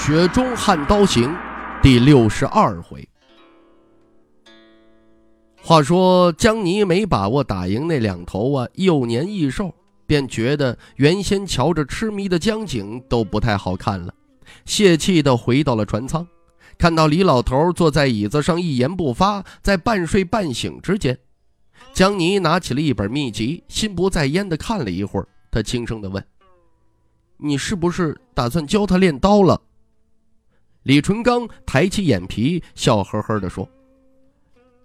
雪中悍刀行》第六十二回。话说江泥没把握打赢那两头啊幼年异兽，便觉得原先瞧着痴迷的江景都不太好看了，泄气的回到了船舱，看到李老头坐在椅子上一言不发，在半睡半醒之间，江泥拿起了一本秘籍，心不在焉的看了一会儿，他轻声的问：“你是不是打算教他练刀了？”李淳刚抬起眼皮，笑呵呵地说：“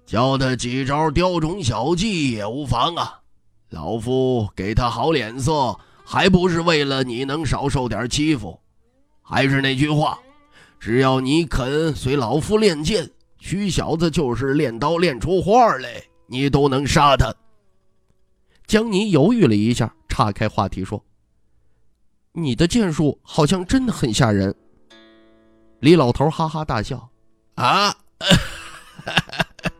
教他几招雕虫小技也无妨啊，老夫给他好脸色，还不是为了你能少受点欺负？还是那句话，只要你肯随老夫练剑，徐小子就是练刀练出花来，你都能杀他。”江泥犹豫了一下，岔开话题说：“你的剑术好像真的很吓人。”李老头哈哈大笑：“啊，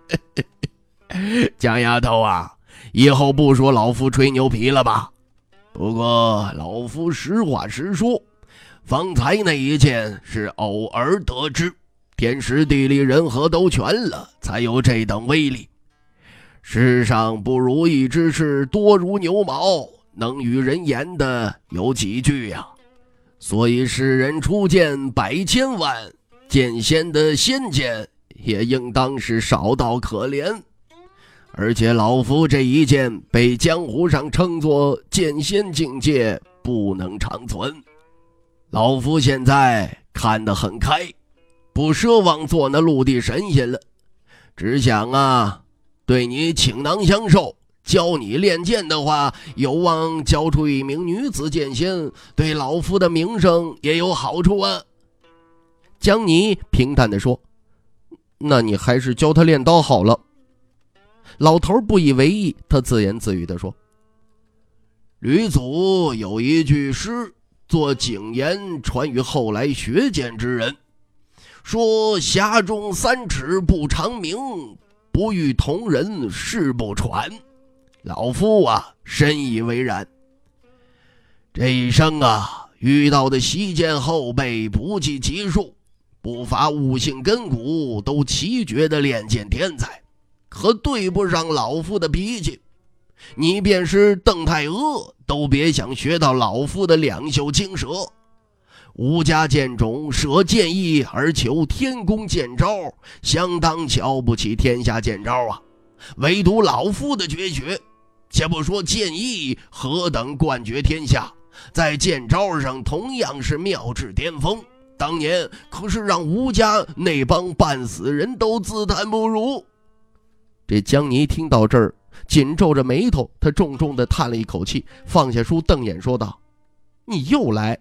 江丫头啊，以后不说老夫吹牛皮了吧？不过老夫实话实说，方才那一剑是偶尔得知，天时地利人和都全了，才有这等威力。世上不如意之事多如牛毛，能与人言的有几句呀？”所以世人出剑百千万，剑仙的仙剑也应当是少到可怜。而且老夫这一剑被江湖上称作剑仙境界，不能长存。老夫现在看得很开，不奢望做那陆地神仙了，只想啊，对你倾囊相授。教你练剑的话，有望教出一名女子剑仙，对老夫的名声也有好处啊。江泥平淡地说：“那你还是教他练刀好了。”老头不以为意，他自言自语地说：“吕祖有一句诗，作警言传于后来学剑之人，说匣中三尺不长鸣，不遇同人誓不传。”老夫啊，深以为然。这一生啊，遇到的西剑后辈不计其数，不乏悟性根骨都奇绝的练剑天才，可对不上老夫的脾气。你便是邓太阿，都别想学到老夫的两袖青蛇。吴家剑种舍剑意而求天宫剑招，相当瞧不起天下剑招啊！唯独老夫的绝学。且不说剑意何等冠绝天下，在剑招上同样是妙至巅峰。当年可是让吴家那帮半死人都自叹不如。这江泥听到这儿，紧皱着眉头，他重重地叹了一口气，放下书，瞪眼说道：“你又来。”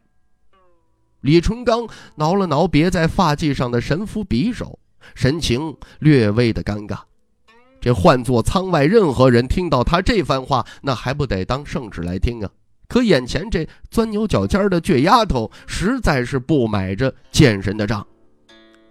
李春刚挠了挠别在发髻上的神符匕首，神情略微的尴尬。这换做舱外任何人听到他这番话，那还不得当圣旨来听啊？可眼前这钻牛角尖的倔丫头，实在是不买这贱人的账。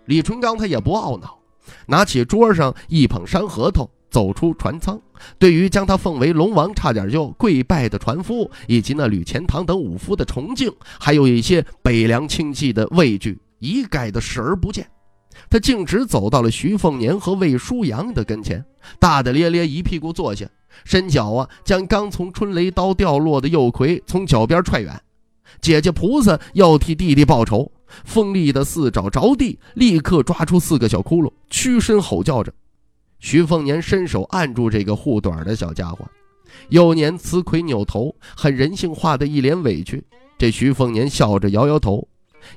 李纯刚他也不懊恼，拿起桌上一捧山核桃，走出船舱。对于将他奉为龙王，差点就跪拜的船夫，以及那吕钱塘等武夫的崇敬，还有一些北凉亲戚的畏惧，一概的视而不见。他径直走到了徐凤年和魏舒阳的跟前，大大咧咧一屁股坐下，伸脚啊，将刚从春雷刀掉落的右魁从脚边踹远。姐姐菩萨要替弟弟报仇，锋利的四爪着地，立刻抓出四个小窟窿，屈身吼叫着。徐凤年伸手按住这个护短的小家伙，幼年雌魁扭头，很人性化的一脸委屈。这徐凤年笑着摇摇头。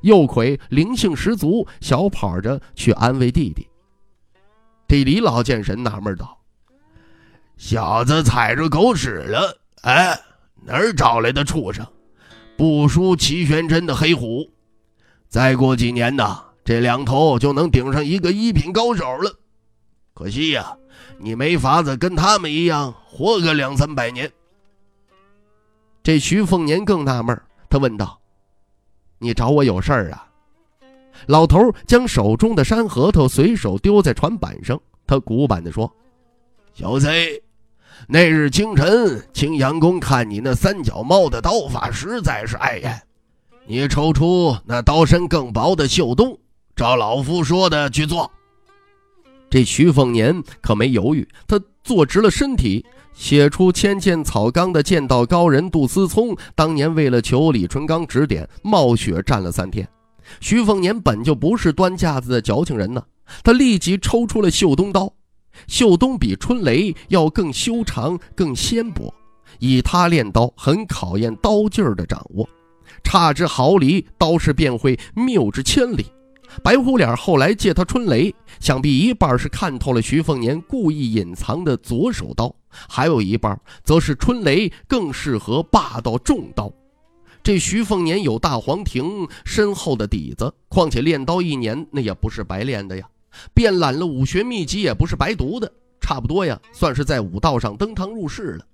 右魁灵性十足，小跑着去安慰弟弟。这李老剑神纳闷道：“小子踩着狗屎了！哎，哪儿找来的畜生？不输齐玄真的黑虎。再过几年呐，这两头就能顶上一个一品高手了。可惜呀，你没法子跟他们一样活个两三百年。”这徐凤年更纳闷，他问道：“你找我有事儿啊？”老头将手中的山核桃随手丢在船板上，他古板地说：“小贼，那日清晨，青阳宫看你那三脚猫的刀法实在是碍眼，你抽出那刀身更薄的绣东，照老夫说的去做。”这徐凤年可没犹豫，他坐直了身体。写出千剑草纲的剑道高人杜思聪，当年为了求李淳罡指点，冒雪战了三天。徐凤年本就不是端架子的矫情人呢，他立即抽出了绣东刀。绣东比春雷要更修长、更纤薄，以他练刀，很考验刀劲儿的掌握，差之毫厘，刀势便会谬之千里。白虎脸后来借他春雷，想必一半是看透了徐凤年故意隐藏的左手刀，还有一半则是春雷更适合霸道重刀。这徐凤年有大黄庭深厚的底子，况且练刀一年那也不是白练的呀，遍览了武学秘籍也不是白读的，差不多呀，算是在武道上登堂入室了。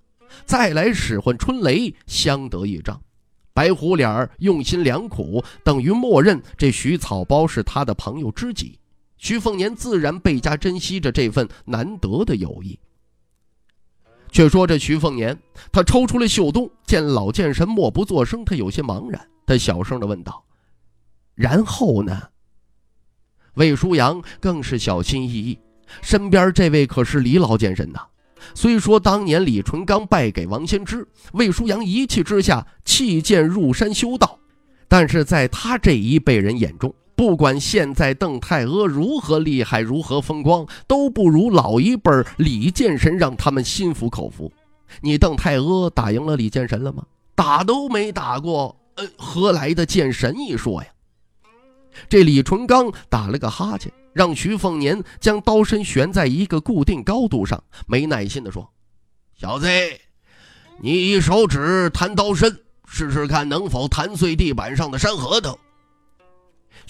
再来使唤春雷，相得益彰。白虎脸儿用心良苦，等于默认这徐草包是他的朋友知己。徐凤年自然倍加珍惜着这份难得的友谊。却说这徐凤年，他抽出了袖洞，见老剑神默不作声，他有些茫然，他小声的问道：“然后呢？”魏舒阳更是小心翼翼，身边这位可是李老剑神呐。虽说当年李淳刚败给王先知，魏舒阳一气之下弃剑入山修道，但是在他这一辈人眼中，不管现在邓太阿如何厉害、如何风光，都不如老一辈李剑神让他们心服口服。你邓太阿打赢了李剑神了吗？打都没打过，呃，何来的剑神一说呀？这李淳刚打了个哈欠。让徐凤年将刀身悬在一个固定高度上，没耐心地说：“小子，你一手指弹刀身，试试看能否弹碎地板上的山核桃。”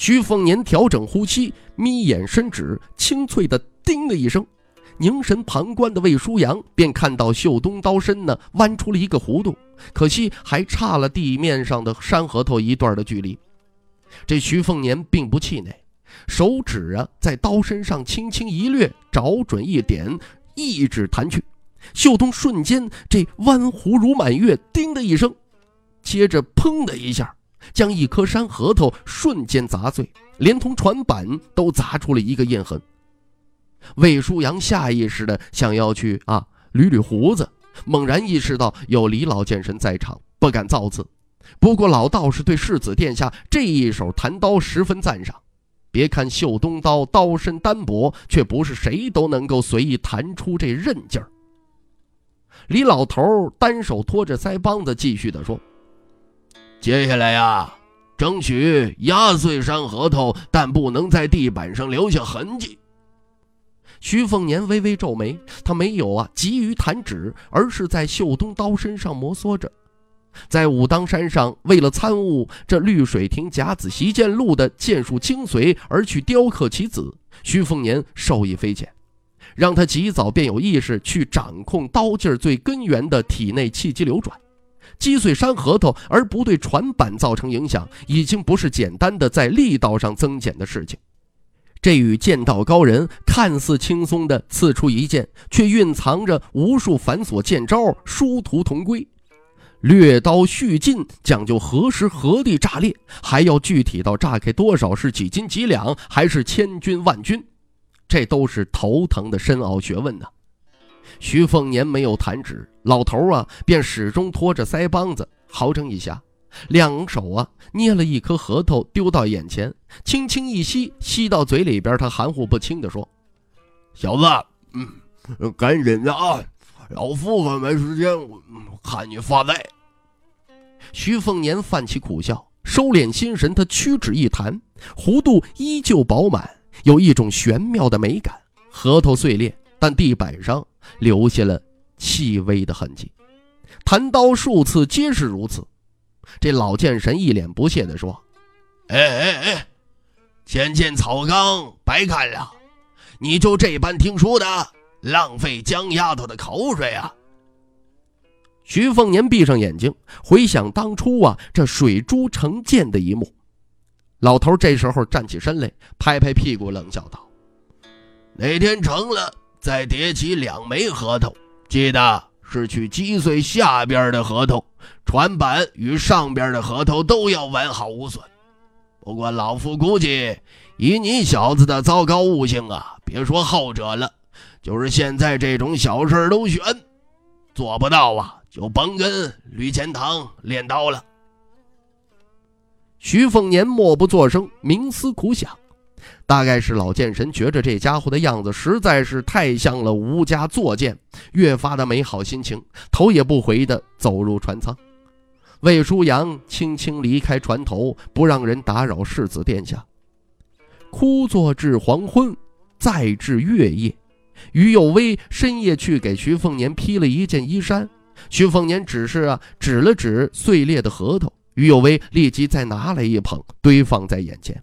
徐凤年调整呼吸，眯眼伸指，清脆的“叮”的一声，凝神旁观的魏舒阳便看到秀东刀身呢弯出了一个弧度，可惜还差了地面上的山核桃一段的距离。这徐凤年并不气馁。手指啊，在刀身上轻轻一掠，找准一点，一指弹去。秀东瞬间这弯弧如满月，叮的一声，接着砰的一下，将一颗山核桃瞬间砸碎，连同船板都砸出了一个印痕。魏舒阳下意识的想要去啊捋捋胡子，猛然意识到有李老剑神在场，不敢造次。不过老道士对世子殿下这一手弹刀十分赞赏。别看秀东刀刀身单薄，却不是谁都能够随意弹出这韧劲儿。李老头单手托着腮帮子，继续的说：“接下来呀，争取压碎山核桃，但不能在地板上留下痕迹。”徐凤年微微皱眉，他没有啊急于弹指，而是在绣东刀身上摩挲着。在武当山上，为了参悟这绿水亭甲子习剑录的剑术精髓而去雕刻其子，徐凤年受益匪浅，让他及早便有意识去掌控刀劲儿最根源的体内气机流转，击碎山核桃而不对船板造成影响，已经不是简单的在力道上增减的事情。这与剑道高人看似轻松的刺出一剑，却蕴藏着无数繁琐剑招，殊途同归。掠刀续进讲究何时何地炸裂，还要具体到炸开多少是几斤几两，还是千钧万钧，这都是头疼的深奥学问呢。徐凤年没有弹指，老头啊便始终拖着腮帮子，好整一下，两手啊捏了一颗核桃丢到眼前，轻轻一吸，吸到嘴里边，他含糊不清地说：“小子，嗯，赶紧的啊。”老夫可没时间，我看你发呆。徐凤年泛起苦笑，收敛心神，他屈指一弹，弧度依旧饱满，有一种玄妙的美感。核桃碎裂，但地板上留下了细微的痕迹。弹刀数次皆是如此。这老剑神一脸不屑地说：“哎哎哎，浅见草纲，白看了。你就这般听书的，浪费江丫头的口水啊！徐凤年闭上眼睛，回想当初啊，这水珠成剑的一幕。老头这时候站起身来，拍拍屁股，冷笑道：“哪天成了，再叠起两枚核桃，记得是去击碎下边的核桃，船板与上边的核桃都要完好无损。”不过老夫估计，以你小子的糟糕悟性啊，别说后者了，就是现在这种小事都悬，做不到啊，就甭跟吕钱塘练刀了。徐凤年默不作声，冥思苦想，大概是老剑神觉着这家伙的样子实在是太像了吴家作剑，越发的没好心情，头也不回的走入船舱。魏舒阳轻轻离开船头，不让人打扰世子殿下。枯坐至黄昏，再至月夜，于有为深夜去给徐凤年披了一件衣衫。徐凤年只是啊指了指碎裂的核桃，于有为立即再拿来一捧，堆放在眼前。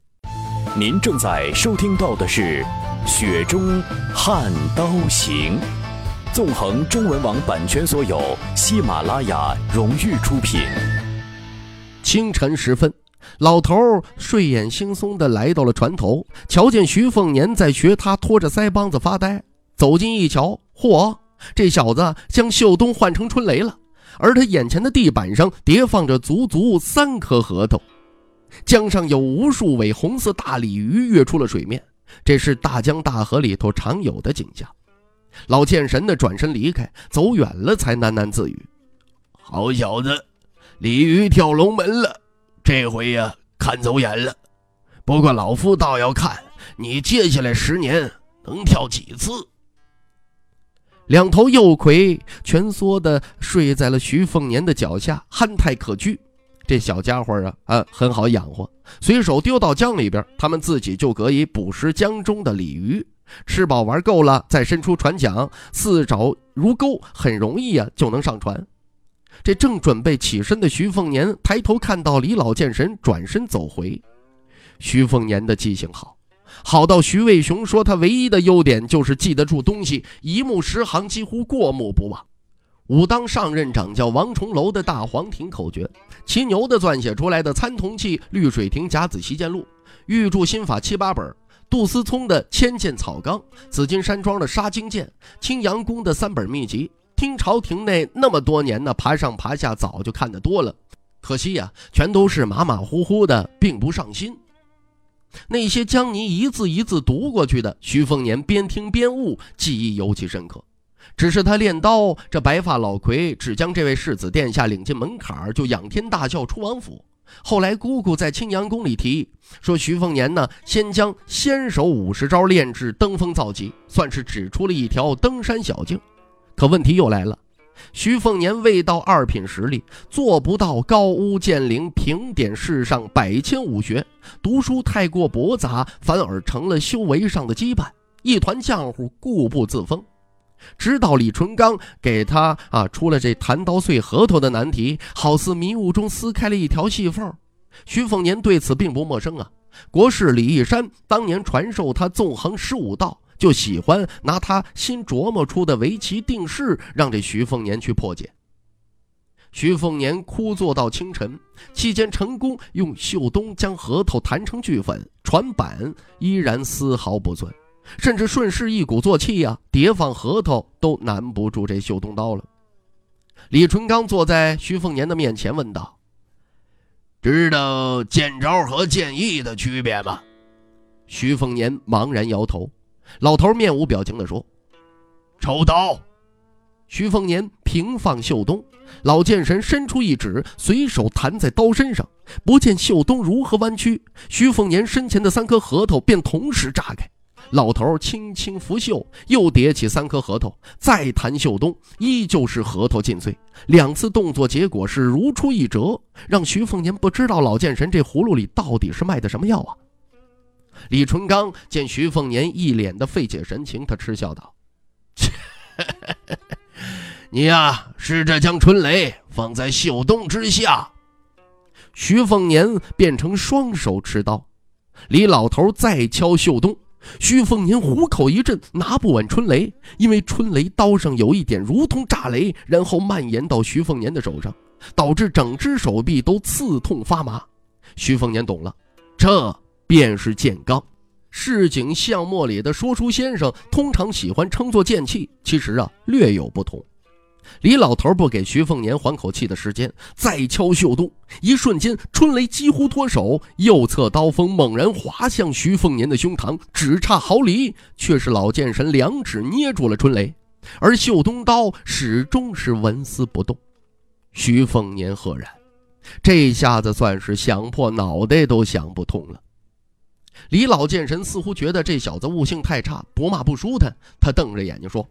您正在收听到的是《雪中悍刀行》。纵横中文网版权所有，喜马拉雅荣誉出品。清晨时分，老头睡眼惺忪地来到了船头，瞧见徐凤年在学他拖着腮帮子发呆，走近一瞧，嚯，这小子将秀东换成春雷了。而他眼前的地板上叠放着足足三颗核桃，江上有无数尾红色大鲤鱼跃出了水面，这是大江大河里头常有的景象。老剑神的转身离开，走远了才喃喃自语：“好小子，鲤鱼跳龙门了，这回呀看走眼了。不过老夫倒要看你接下来十年能跳几次。”两头幼葵蜷缩的睡在了徐凤年的脚下，憨态可掬。这小家伙啊啊很好养活，随手丢到江里边，他们自己就可以捕食江中的鲤鱼。吃饱玩够了，再伸出船桨，四爪如钩，很容易啊，就能上船。这正准备起身的徐凤年抬头看到李老剑神转身走回。徐凤年的记性好，好到徐渭雄说他唯一的优点就是记得住东西，一目十行，几乎过目不忘。武当上任掌教王重楼的大黄庭口诀，骑牛的撰写出来的参同契、绿水亭甲子习剑录，玉柱心法七八本。杜思聪的《千剑草纲》，紫金山庄的《杀精剑》，青阳宫的三本秘籍，听朝廷内那么多年呢，爬上爬下，早就看得多了。可惜呀，全都是马马虎虎的，并不上心。那些将你一字一字读过去的，徐凤年边听边悟，记忆尤其深刻。只是他练刀，这白发老魁只将这位世子殿下领进门槛，就仰天大笑出王府。后来，姑姑在青阳宫里提议说：“徐凤年呢，先将先手五十招练至登峰造极，算是指出了一条登山小径。”可问题又来了，徐凤年未到二品实力，做不到高屋建瓴、评点世上百千武学。读书太过驳杂，反而成了修为上的羁绊，一团浆糊，固步自封。直到李淳刚给他啊出了这弹刀碎核桃的难题，好似迷雾中撕开了一条细缝。徐凤年对此并不陌生啊。国士李义山当年传授他纵横十五道，就喜欢拿他新琢磨出的围棋定式让这徐凤年去破解。徐凤年枯坐到清晨，期间成功用秀东将核桃弹成巨粉，船板依然丝毫不损。甚至顺势一鼓作气呀，叠放核桃都难不住这秀东刀了。李淳刚坐在徐凤年的面前问道：“知道剑招和剑意的区别吗？”徐凤年茫然摇头。老头面无表情地说：“抽刀。”徐凤年平放秀东，老剑神伸出一指，随手弹在刀身上。不见秀东如何弯曲，徐凤年身前的三颗核桃便同时炸开。老头轻轻拂袖，又叠起三颗核桃，再弹秀东，依旧是核桃尽碎。两次动作结果是如出一辙，让徐凤年不知道老剑神这葫芦里到底是卖的什么药啊！李淳刚见徐凤年一脸的费解神情，他嗤笑道：“你呀，试着将春雷放在秀东之下。”徐凤年变成双手持刀。李老头再敲袖洞，徐凤年虎口一震，拿不稳春雷，因为春雷刀上有一点如同炸雷，然后蔓延到徐凤年的手上，导致整只手臂都刺痛发麻。徐凤年懂了，这便是剑罡。市井巷陌里的说书先生通常喜欢称作剑气，其实啊略有不同。李老头不给徐凤年缓口气的时间，再敲袖洞，一瞬间，春雷几乎脱手，右侧刀锋猛然划向徐凤年的胸膛，只差毫厘，却是老剑神两指捏住了春雷，而袖东刀始终是纹丝不动。徐凤年赫然，这下子算是想破脑袋都想不通了。李老剑神似乎觉得这小子悟性太差，不骂不舒坦。他瞪着眼睛说：“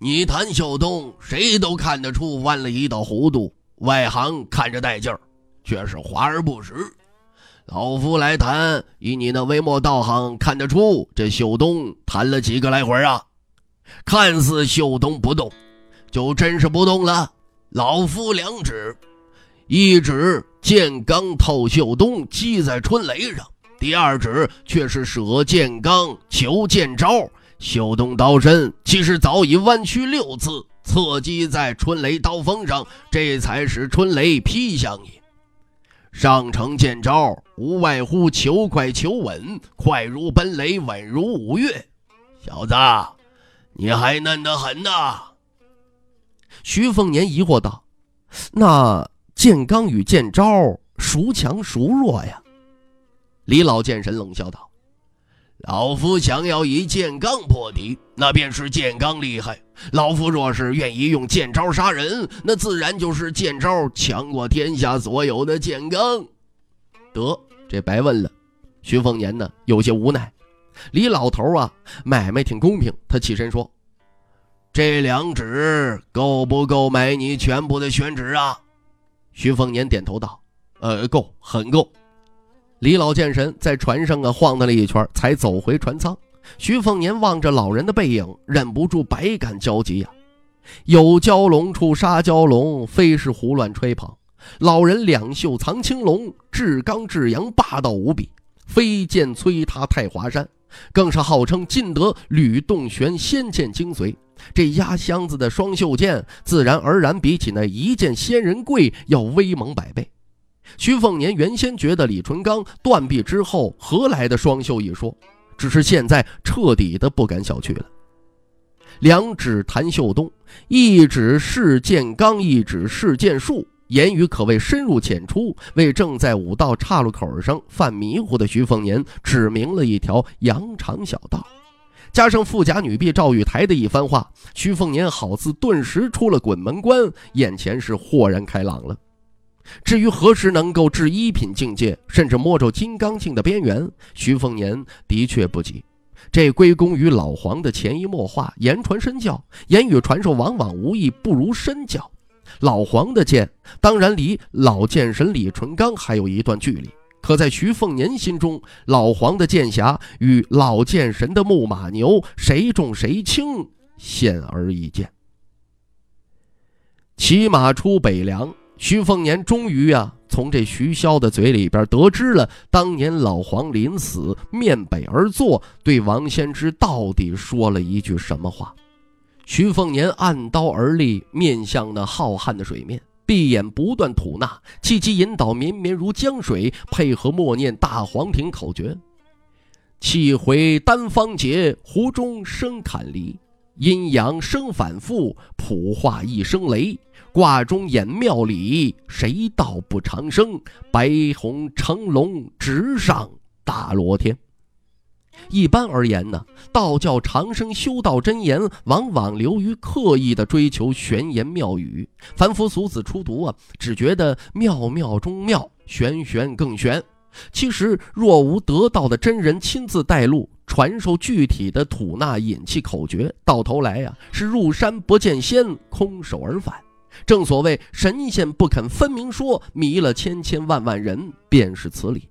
你谈秀东，谁都看得出弯了一道弧度，外行看着带劲儿，却是华而不实。老夫来谈，以你那微末道行，看得出这秀东谈了几个来回啊？看似秀东不动，就真是不动了。老夫两指，一指剑罡透秀东，击在春雷上。”第二指却是舍剑罡求剑招，秀动刀身其实早已弯曲六次，侧击在春雷刀锋上，这才使春雷劈向你。上乘剑招无外乎求快求稳，快如奔雷，稳如五岳。小子，你还嫩得很呐！徐凤年疑惑道：“那剑罡与剑招孰强孰弱呀？”李老剑神冷笑道：“老夫想要以剑罡破敌，那便是剑罡厉害；老夫若是愿意用剑招杀人，那自然就是剑招强过天下所有的剑罡。”得，这白问了。徐凤年呢，有些无奈。李老头啊，买卖挺公平。他起身说：“这两纸够不够买你全部的宣纸啊？”徐凤年点头道：“呃，够，很够。”李老剑神在船上啊晃荡了一圈，才走回船舱。徐凤年望着老人的背影，忍不住百感交集呀。有蛟龙处杀蛟龙，非是胡乱吹捧。老人两袖藏青龙，至刚至阳，霸道无比，飞剑摧塌太华山，更是号称尽得吕洞玄仙剑精髓。这压箱子的双袖剑，自然而然比起那一剑仙人贵要威猛百倍。徐凤年原先觉得李淳罡断臂之后何来的双袖一说，只是现在彻底的不敢小觑了。两指谭秀东，一指试剑刚，一指试剑术，言语可谓深入浅出，为正在武道岔路口上犯迷糊的徐凤年指明了一条羊肠小道。加上富家女婢赵玉台的一番话，徐凤年好似顿时出了鬼门关，眼前是豁然开朗了。至于何时能够至一品境界，甚至摸着金刚境的边缘，徐凤年的确不急。这归功于老黄的潜移默化、言传身教。言语传授往往无益不如身教。老黄的剑当然离老剑神李淳罡还有一段距离，可在徐凤年心中，老黄的剑侠与老剑神的木马牛，谁重谁轻，显而易见。骑马出北凉。徐凤年终于啊，从这徐骁的嘴里边得知了当年老黄临死面北而坐，对王先知到底说了一句什么话。徐凤年按刀而立，面向那浩瀚的水面，闭眼不断吐纳，气机引导绵绵如江水，配合默念大黄庭口诀：气回丹方结，湖中生坎离，阴阳生反复，普化一声雷。卦中演庙里，谁道不长生？白虹乘龙直上大罗天。一般而言呢，道教长生修道真言，往往流于刻意的追求玄言妙语。凡夫俗子初读啊，只觉得妙妙中妙，玄玄更玄。其实若无得道的真人亲自带路，传授具体的吐纳引气口诀，到头来呀，是入山不见仙，空手而返。正所谓神仙不肯分明说，迷了千千万万人，便是此理。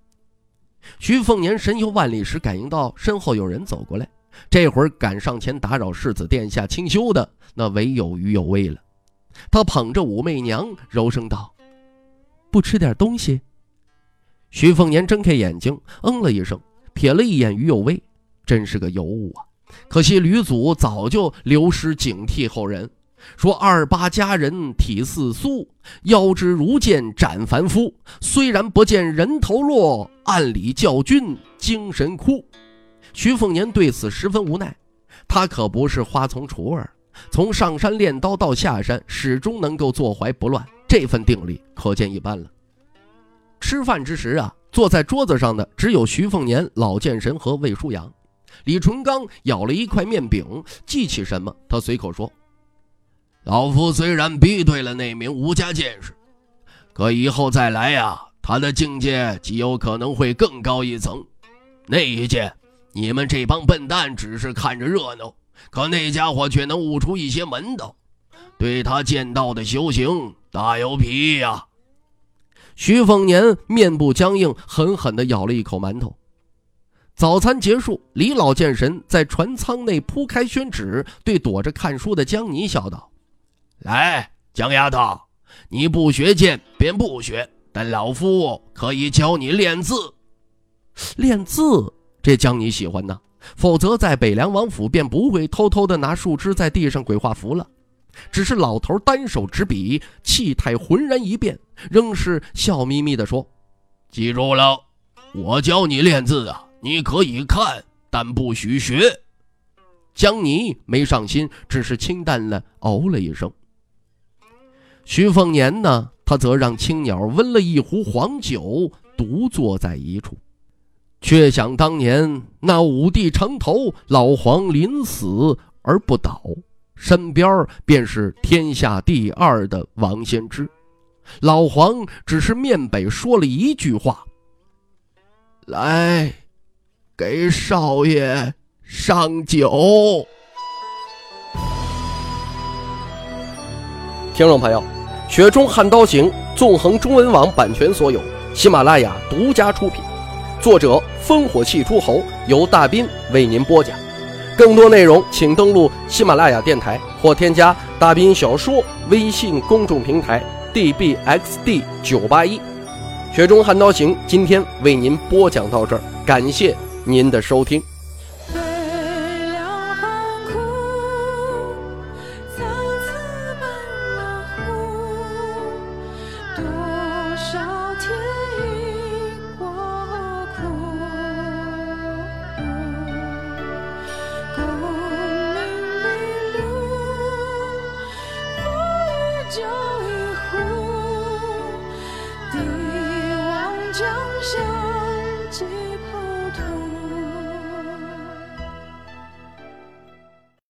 徐凤年神游万里时，感应到身后有人走过来，这会儿敢上前打扰世子殿下清修的，那唯有于有为了。他捧着武媚娘，柔声道：“不吃点东西？”徐凤年睁开眼睛，嗯了一声，瞥了一眼于有为，真是个尤物啊！可惜吕祖早就流失警惕后人，说二八佳人体似酥，腰肢如剑斩凡夫。虽然不见人头落，暗里教君精神枯。徐凤年对此十分无奈，他可不是花丛雏儿，从上山练刀到下山，始终能够坐怀不乱，这份定力可见一斑了。吃饭之时啊，坐在桌子上的只有徐凤年、老剑神和魏舒阳。李淳刚咬了一块面饼，记起什么，他随口说：“老夫虽然逼对了那名吴家剑士，可以后再来呀，他的境界极有可能会更高一层。那一剑，你们这帮笨蛋只是看着热闹，可那家伙却能悟出一些门道，对他剑道的修行大有裨益呀。”徐凤年面部僵硬，狠狠地咬了一口馒头。早餐结束，李老剑神在船舱内铺开宣纸，对躲着看书的江妮笑道：“来，江丫头，你不学剑便不学，但老夫可以教你练字。练字，这江妮喜欢呢。否则，在北凉王府便不会偷偷地拿树枝在地上鬼画符了。”只是老头单手执笔，气态浑然一变，仍是笑眯眯地说：“记住了，我教你练字啊，你可以看，但不许学。”江泥没上心，只是清淡了哦了一声。徐凤年呢，他则让青鸟温了一壶黄酒，独坐在一处，却想当年那五帝城头老黄临死而不倒。身边便是天下第二的王先知，老黄只是面北说了一句话：“来，给少爷上酒。”听众朋友，《雪中悍刀行》纵横中文网版权所有，喜马拉雅独家出品，作者烽火戏诸侯，由大斌为您播讲。更多内容，请登录喜马拉雅电台或添加“大兵小说”微信公众平台 “dbxd 九八一”。雪中悍刀行，今天为您播讲到这儿，感谢您的收听。